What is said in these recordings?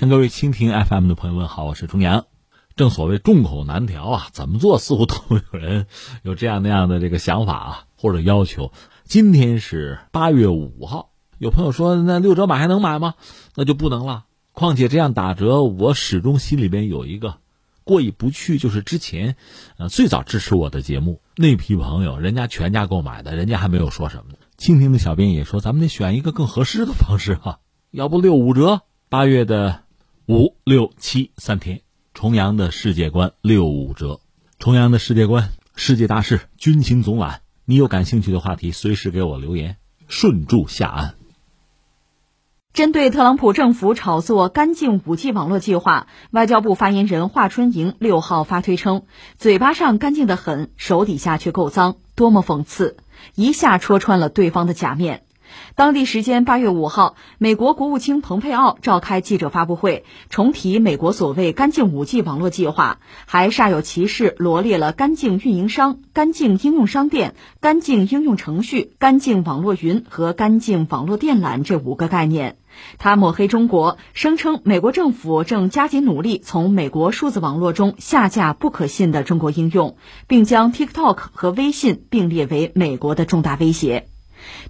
向各位蜻蜓 FM 的朋友们好，我是钟阳。正所谓众口难调啊，怎么做似乎都有人有这样那样的这个想法啊，或者要求。今天是八月五号，有朋友说那六折买还能买吗？那就不能了。况且这样打折，我始终心里边有一个过意不去，就是之前呃最早支持我的节目那批朋友，人家全家购买的，人家还没有说什么呢。蜻蜓的小编也说，咱们得选一个更合适的方式啊，要不六五折。八月的五六七三天，重阳的世界观六五折，重阳的世界观，世界大事，军情总览。你有感兴趣的话题，随时给我留言，顺祝下岸。针对特朗普政府炒作干净五 G 网络计划，外交部发言人华春莹六号发推称：“嘴巴上干净的很，手底下却够脏，多么讽刺！”一下戳穿了对方的假面。当地时间八月五号，美国国务卿蓬佩奥召开记者发布会，重提美国所谓“干净五 G” 网络计划，还煞有其事罗列了“干净运营商”、“干净应用商店”、“干净应用程序”、“干净网络云”和“干净网络电缆”这五个概念。他抹黑中国，声称美国政府正加紧努力从美国数字网络中下架不可信的中国应用，并将 TikTok 和微信并列为美国的重大威胁。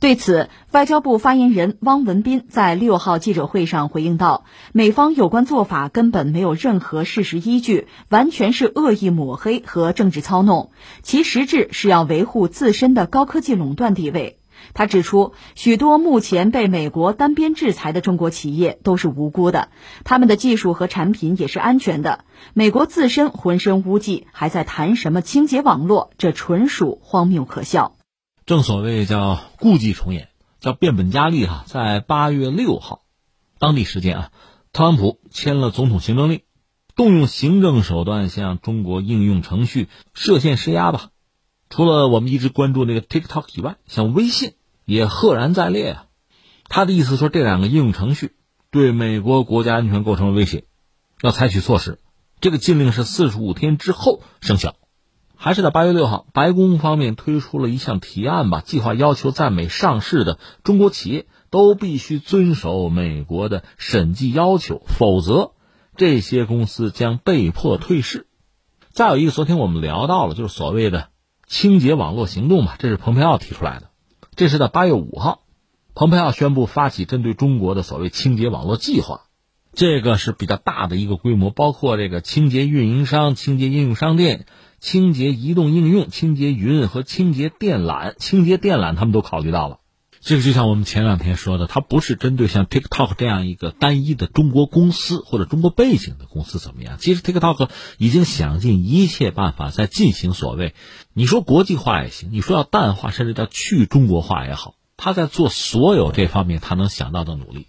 对此，外交部发言人汪文斌在六号记者会上回应道：“美方有关做法根本没有任何事实依据，完全是恶意抹黑和政治操弄，其实质是要维护自身的高科技垄断地位。”他指出，许多目前被美国单边制裁的中国企业都是无辜的，他们的技术和产品也是安全的。美国自身浑身污迹，还在谈什么清洁网络？这纯属荒谬可笑。正所谓叫故伎重演，叫变本加厉哈。在八月六号，当地时间啊，特朗普签了总统行政令，动用行政手段向中国应用程序设限施压吧。除了我们一直关注那个 TikTok 以外，像微信也赫然在列啊。他的意思说，这两个应用程序对美国国家安全构成了威胁，要采取措施。这个禁令是四十五天之后生效。还是在八月六号，白宫方面推出了一项提案吧，计划要求在美上市的中国企业都必须遵守美国的审计要求，否则这些公司将被迫退市。再有一个，昨天我们聊到了，就是所谓的清洁网络行动吧，这是蓬佩奥提出来的。这是在八月五号，蓬佩奥宣布发起针对中国的所谓清洁网络计划，这个是比较大的一个规模，包括这个清洁运营商、清洁应用商店。清洁移动应用、清洁云和清洁电缆、清洁电缆，他们都考虑到了。这个就像我们前两天说的，它不是针对像 TikTok 这样一个单一的中国公司或者中国背景的公司怎么样？其实 TikTok 已经想尽一切办法在进行所谓，你说国际化也行，你说要淡化甚至叫去中国化也好，他在做所有这方面他能想到的努力。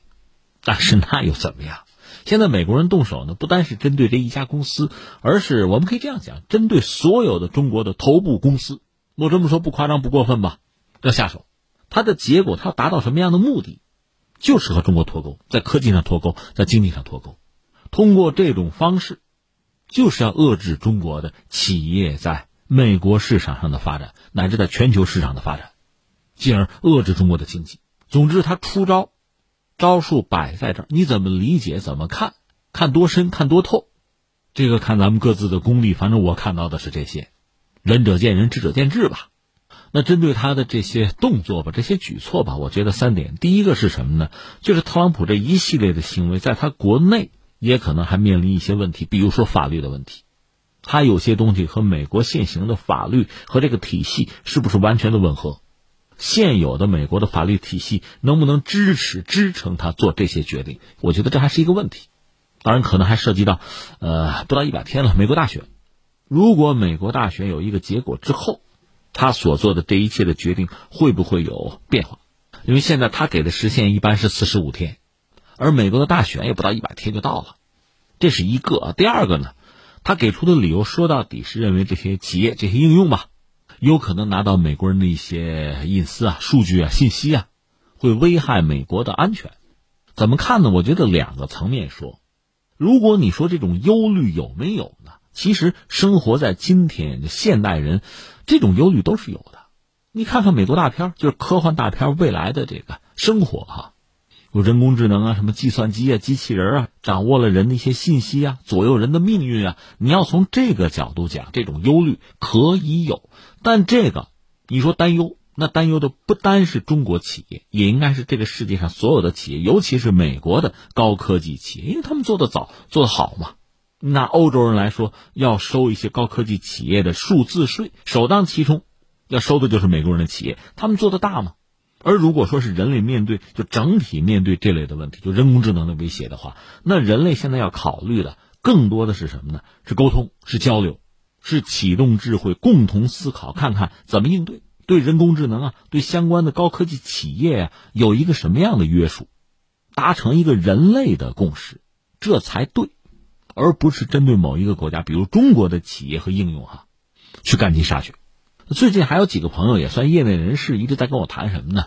但是那又怎么样？现在美国人动手呢，不单是针对这一家公司，而是我们可以这样讲，针对所有的中国的头部公司。我这么说不夸张不过分吧？要下手，它的结果，它要达到什么样的目的？就是和中国脱钩，在科技上脱钩，在经济上脱钩。通过这种方式，就是要遏制中国的企业在美国市场上的发展，乃至在全球市场的发展，进而遏制中国的经济。总之，他出招。招数摆在这儿，你怎么理解？怎么看？看多深？看多透？这个看咱们各自的功力。反正我看到的是这些，仁者见仁，智者见智吧。那针对他的这些动作吧，这些举措吧，我觉得三点。第一个是什么呢？就是特朗普这一系列的行为，在他国内也可能还面临一些问题，比如说法律的问题。他有些东西和美国现行的法律和这个体系是不是完全的吻合？现有的美国的法律体系能不能支持支撑他做这些决定？我觉得这还是一个问题。当然，可能还涉及到，呃，不到一百天了，美国大选。如果美国大选有一个结果之后，他所做的这一切的决定会不会有变化？因为现在他给的时限一般是四十五天，而美国的大选也不到一百天就到了，这是一个。第二个呢，他给出的理由说到底是认为这些企业、这些应用吧。有可能拿到美国人的一些隐私啊、数据啊、信息啊，会危害美国的安全。怎么看呢？我觉得两个层面说。如果你说这种忧虑有没有呢？其实生活在今天现代人，这种忧虑都是有的。你看看美国大片，就是科幻大片未来的这个生活哈，有人工智能啊，什么计算机啊、机器人啊，掌握了人的一些信息啊，左右人的命运啊。你要从这个角度讲，这种忧虑可以有，但这个你说担忧，那担忧的不单是中国企业，也应该是这个世界上所有的企业，尤其是美国的高科技企业，因为他们做的早，做的好嘛。拿欧洲人来说，要收一些高科技企业的数字税，首当其冲要收的就是美国人的企业，他们做的大嘛？而如果说是人类面对就整体面对这类的问题，就人工智能的威胁的话，那人类现在要考虑的更多的是什么呢？是沟通，是交流，是启动智慧，共同思考，看看怎么应对。对人工智能啊，对相关的高科技企业啊，有一个什么样的约束，达成一个人类的共识，这才对，而不是针对某一个国家，比如中国的企业和应用哈，去赶尽杀绝。最近还有几个朋友也算业内人士，一直在跟我谈什么呢？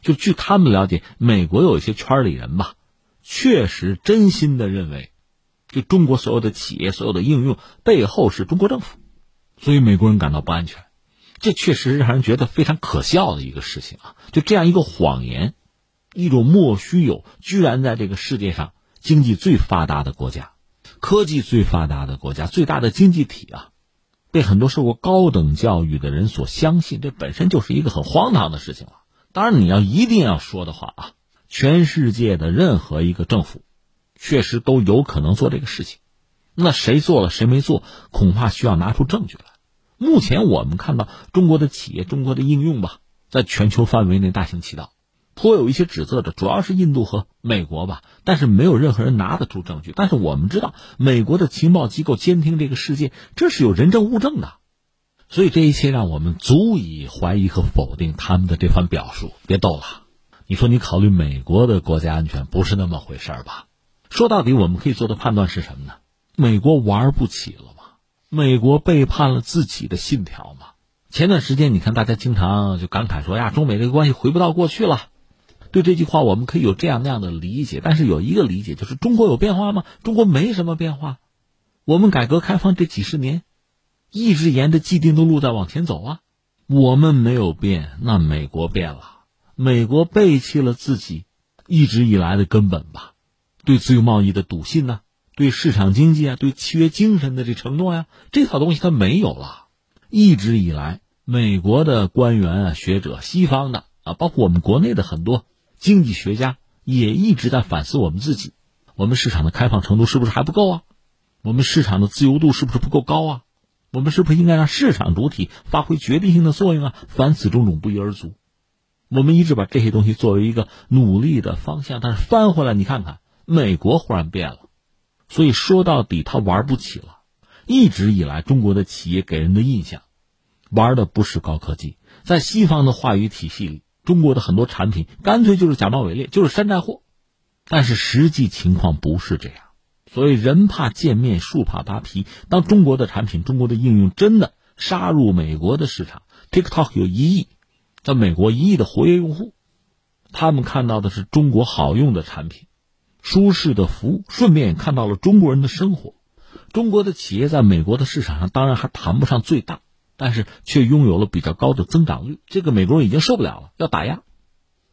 就据他们了解，美国有一些圈里人吧，确实真心的认为，就中国所有的企业、所有的应用背后是中国政府，所以美国人感到不安全。这确实是让人觉得非常可笑的一个事情啊！就这样一个谎言，一种莫须有，居然在这个世界上经济最发达的国家、科技最发达的国家、最大的经济体啊！被很多受过高等教育的人所相信，这本身就是一个很荒唐的事情了。当然，你要一定要说的话啊，全世界的任何一个政府，确实都有可能做这个事情。那谁做了，谁没做，恐怕需要拿出证据来。目前我们看到中国的企业、中国的应用吧，在全球范围内大行其道。颇有一些指责的，主要是印度和美国吧，但是没有任何人拿得出证据。但是我们知道，美国的情报机构监听这个世界，这是有人证物证的，所以这一切让我们足以怀疑和否定他们的这番表述。别逗了，你说你考虑美国的国家安全不是那么回事吧？说到底，我们可以做的判断是什么呢？美国玩不起了吗？美国背叛了自己的信条吗？前段时间，你看大家经常就感慨说呀，中美这个关系回不到过去了。对这句话，我们可以有这样那样的理解，但是有一个理解就是：中国有变化吗？中国没什么变化。我们改革开放这几十年，一直沿着既定的路在往前走啊。我们没有变，那美国变了。美国背弃了自己一直以来的根本吧，对自由贸易的笃信呢，对市场经济啊，对契约精神的这承诺呀，这套东西它没有了。一直以来，美国的官员啊、学者、西方的啊，包括我们国内的很多。经济学家也一直在反思我们自己，我们市场的开放程度是不是还不够啊？我们市场的自由度是不是不够高啊？我们是不是应该让市场主体发挥决定性的作用啊？凡此种种不一而足，我们一直把这些东西作为一个努力的方向，但是翻回来你看看，美国忽然变了，所以说到底他玩不起了。一直以来，中国的企业给人的印象，玩的不是高科技，在西方的话语体系里。中国的很多产品干脆就是假冒伪劣，就是山寨货，但是实际情况不是这样。所以人怕见面，树怕扒皮。当中国的产品、中国的应用真的杀入美国的市场，TikTok 有一亿，在美国一亿的活跃用户，他们看到的是中国好用的产品、舒适的服务，顺便也看到了中国人的生活。中国的企业在美国的市场上，当然还谈不上最大。但是却拥有了比较高的增长率，这个美国人已经受不了了，要打压。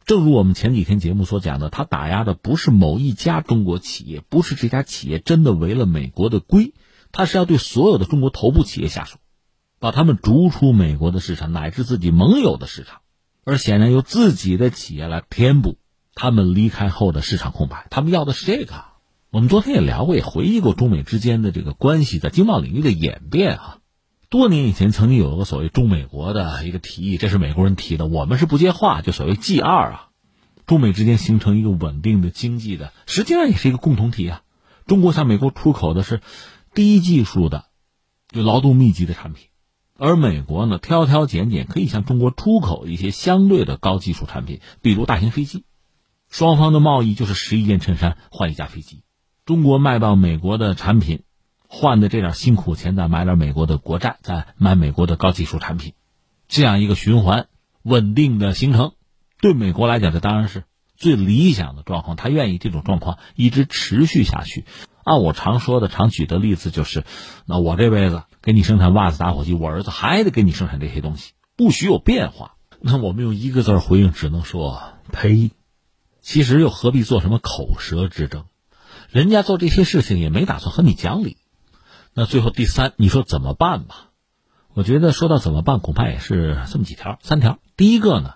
正如我们前几天节目所讲的，他打压的不是某一家中国企业，不是这家企业真的违了美国的规，他是要对所有的中国头部企业下手，把他们逐出美国的市场，乃至自己盟友的市场，而显然由自己的企业来填补他们离开后的市场空白。他们要的是这个。我们昨天也聊过，也回忆过中美之间的这个关系在经贸领域的演变啊。多年以前，曾经有一个所谓中美国的一个提议，这是美国人提的，我们是不接话，就所谓 G 二啊，中美之间形成一个稳定的经济的，实际上也是一个共同体啊。中国向美国出口的是低技术的、就劳动密集的产品，而美国呢，挑挑拣拣可以向中国出口一些相对的高技术产品，比如大型飞机。双方的贸易就是十一件衬衫换一架飞机，中国卖到美国的产品。换的这点辛苦钱，再买点美国的国债，再买美国的高技术产品，这样一个循环稳定的形成，对美国来讲，这当然是最理想的状况。他愿意这种状况一直持续下去。按我常说的、常举的例子，就是那我这辈子给你生产袜子、打火机，我儿子还得给你生产这些东西，不许有变化。那我们用一个字回应，只能说赔。其实又何必做什么口舌之争？人家做这些事情也没打算和你讲理。那最后第三，你说怎么办吧？我觉得说到怎么办，恐怕也是这么几条，三条。第一个呢，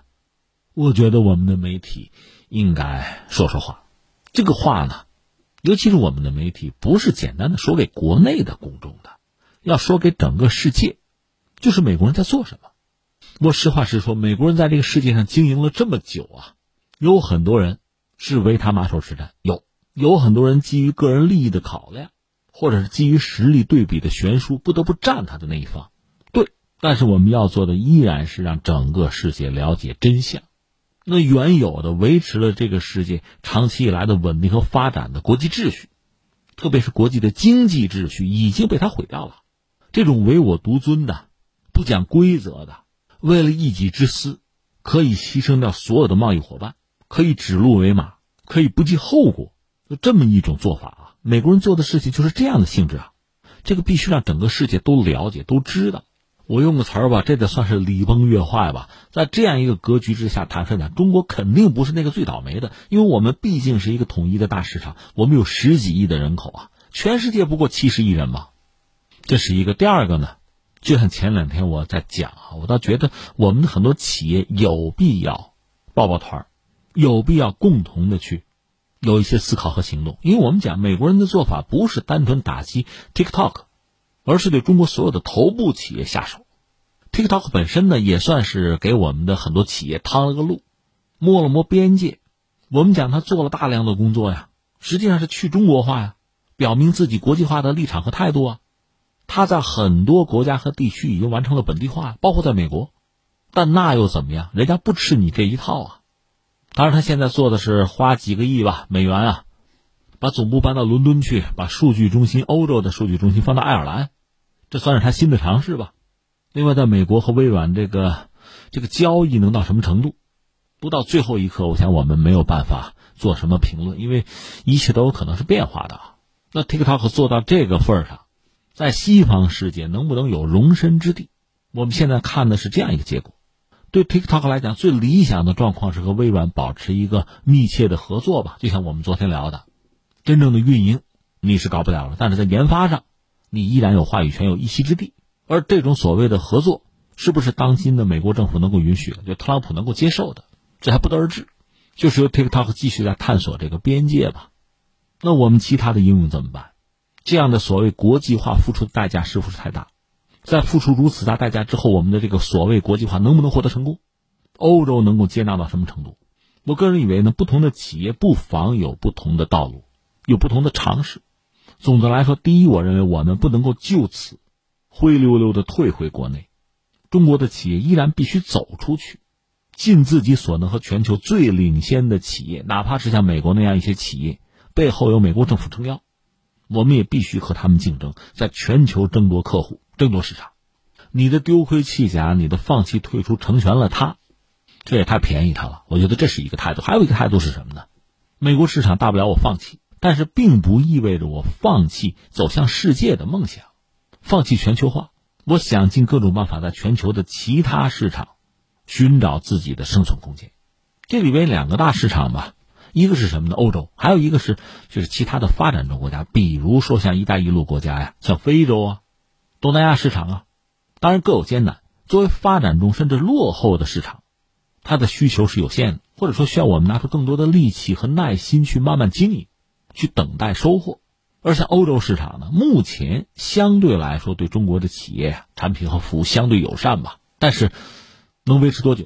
我觉得我们的媒体应该说说话。这个话呢，尤其是我们的媒体，不是简单的说给国内的公众的，要说给整个世界，就是美国人在做什么。我实话实说，美国人在这个世界上经营了这么久啊，有很多人是为他马首是瞻，有有很多人基于个人利益的考量，或者是基于实力对比的悬殊，不得不站他的那一方。对但是我们要做的依然是让整个世界了解真相。那原有的维持了这个世界长期以来的稳定和发展的国际秩序，特别是国际的经济秩序，已经被他毁掉了。这种唯我独尊的、不讲规则的、为了一己之私可以牺牲掉所有的贸易伙伴、可以指鹿为马、可以不计后果，就这么一种做法啊！美国人做的事情就是这样的性质啊！这个必须让整个世界都了解、都知道。我用个词儿吧，这得算是礼崩乐坏吧。在这样一个格局之下，坦率讲，中国肯定不是那个最倒霉的，因为我们毕竟是一个统一的大市场，我们有十几亿的人口啊，全世界不过七十亿人嘛，这是一个。第二个呢，就像前两天我在讲啊，我倒觉得我们的很多企业有必要抱抱团儿，有必要共同的去有一些思考和行动，因为我们讲美国人的做法不是单纯打击 TikTok。而是对中国所有的头部企业下手，TikTok 本身呢也算是给我们的很多企业趟了个路，摸了摸边界。我们讲他做了大量的工作呀，实际上是去中国化呀，表明自己国际化的立场和态度啊。他在很多国家和地区已经完成了本地化，包括在美国。但那又怎么样？人家不吃你这一套啊。当然，他现在做的是花几个亿吧美元啊，把总部搬到伦敦去，把数据中心欧洲的数据中心放到爱尔兰。这算是他新的尝试吧。另外，在美国和微软这个这个交易能到什么程度？不到最后一刻，我想我们没有办法做什么评论，因为一切都有可能是变化的。那 TikTok 做到这个份上，在西方世界能不能有容身之地？我们现在看的是这样一个结果。对 TikTok 来讲，最理想的状况是和微软保持一个密切的合作吧。就像我们昨天聊的，真正的运营你是搞不了了，但是在研发上。你依然有话语权，有一席之地。而这种所谓的合作，是不是当今的美国政府能够允许的？就特朗普能够接受的，这还不得而知。就是由 TikTok 继续在探索这个边界吧。那我们其他的应用怎么办？这样的所谓国际化付出的代价是不是太大？在付出如此大代价之后，我们的这个所谓国际化能不能获得成功？欧洲能够接纳到什么程度？我个人以为呢，不同的企业不妨有不同的道路，有不同的尝试。总的来说，第一，我认为我们不能够就此灰溜溜的退回国内。中国的企业依然必须走出去，尽自己所能和全球最领先的企业，哪怕是像美国那样一些企业，背后有美国政府撑腰，我们也必须和他们竞争，在全球争夺客户、争夺市场。你的丢盔弃甲，你的放弃退出，成全了他，这也太便宜他了。我觉得这是一个态度。还有一个态度是什么呢？美国市场大不了我放弃。但是并不意味着我放弃走向世界的梦想，放弃全球化。我想尽各种办法在全球的其他市场寻找自己的生存空间。这里边两个大市场吧，一个是什么呢？欧洲，还有一个是就是其他的发展中国家，比如说像“一带一路”国家呀，像非洲啊、东南亚市场啊，当然各有艰难。作为发展中甚至落后的市场，它的需求是有限的，或者说需要我们拿出更多的力气和耐心去慢慢经营。去等待收获，而像欧洲市场呢，目前相对来说对中国的企业、产品和服务相对友善吧，但是能维持多久，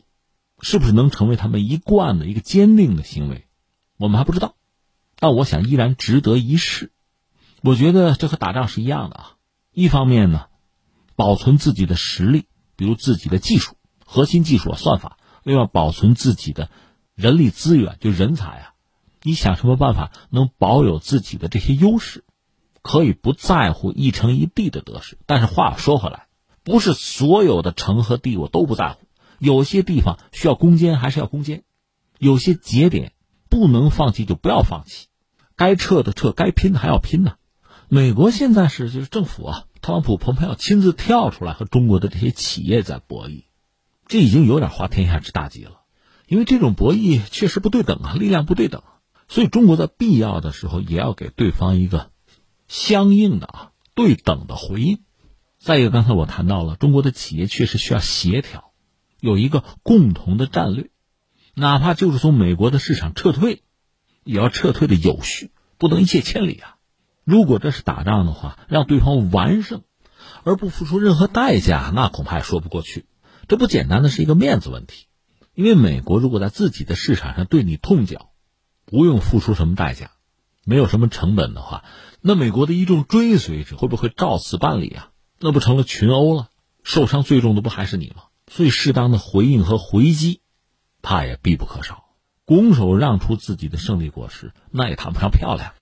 是不是能成为他们一贯的一个坚定的行为，我们还不知道。但我想依然值得一试。我觉得这和打仗是一样的啊，一方面呢，保存自己的实力，比如自己的技术、核心技术、算法；另外保存自己的人力资源，就人才啊。你想什么办法能保有自己的这些优势，可以不在乎一城一地的得失。但是话说回来，不是所有的城和地我都不在乎，有些地方需要攻坚还是要攻坚，有些节点不能放弃就不要放弃，该撤的撤，该拼的还要拼呢。美国现在是就是政府啊，特朗普、蓬佩奥亲自跳出来和中国的这些企业在博弈，这已经有点滑天下之大稽了。因为这种博弈确实不对等啊，力量不对等，所以中国在必要的时候也要给对方一个相应的啊对等的回应。再一个，刚才我谈到了，中国的企业确实需要协调，有一个共同的战略，哪怕就是从美国的市场撤退，也要撤退的有序，不能一泻千里啊。如果这是打仗的话，让对方完胜，而不付出任何代价，那恐怕也说不过去。这不简单的是一个面子问题，因为美国如果在自己的市场上对你痛脚，不用付出什么代价，没有什么成本的话，那美国的一众追随者会不会照此办理啊？那不成了群殴了？受伤最重的不还是你吗？所以适当的回应和回击，怕也必不可少。拱手让出自己的胜利果实，那也谈不上漂亮。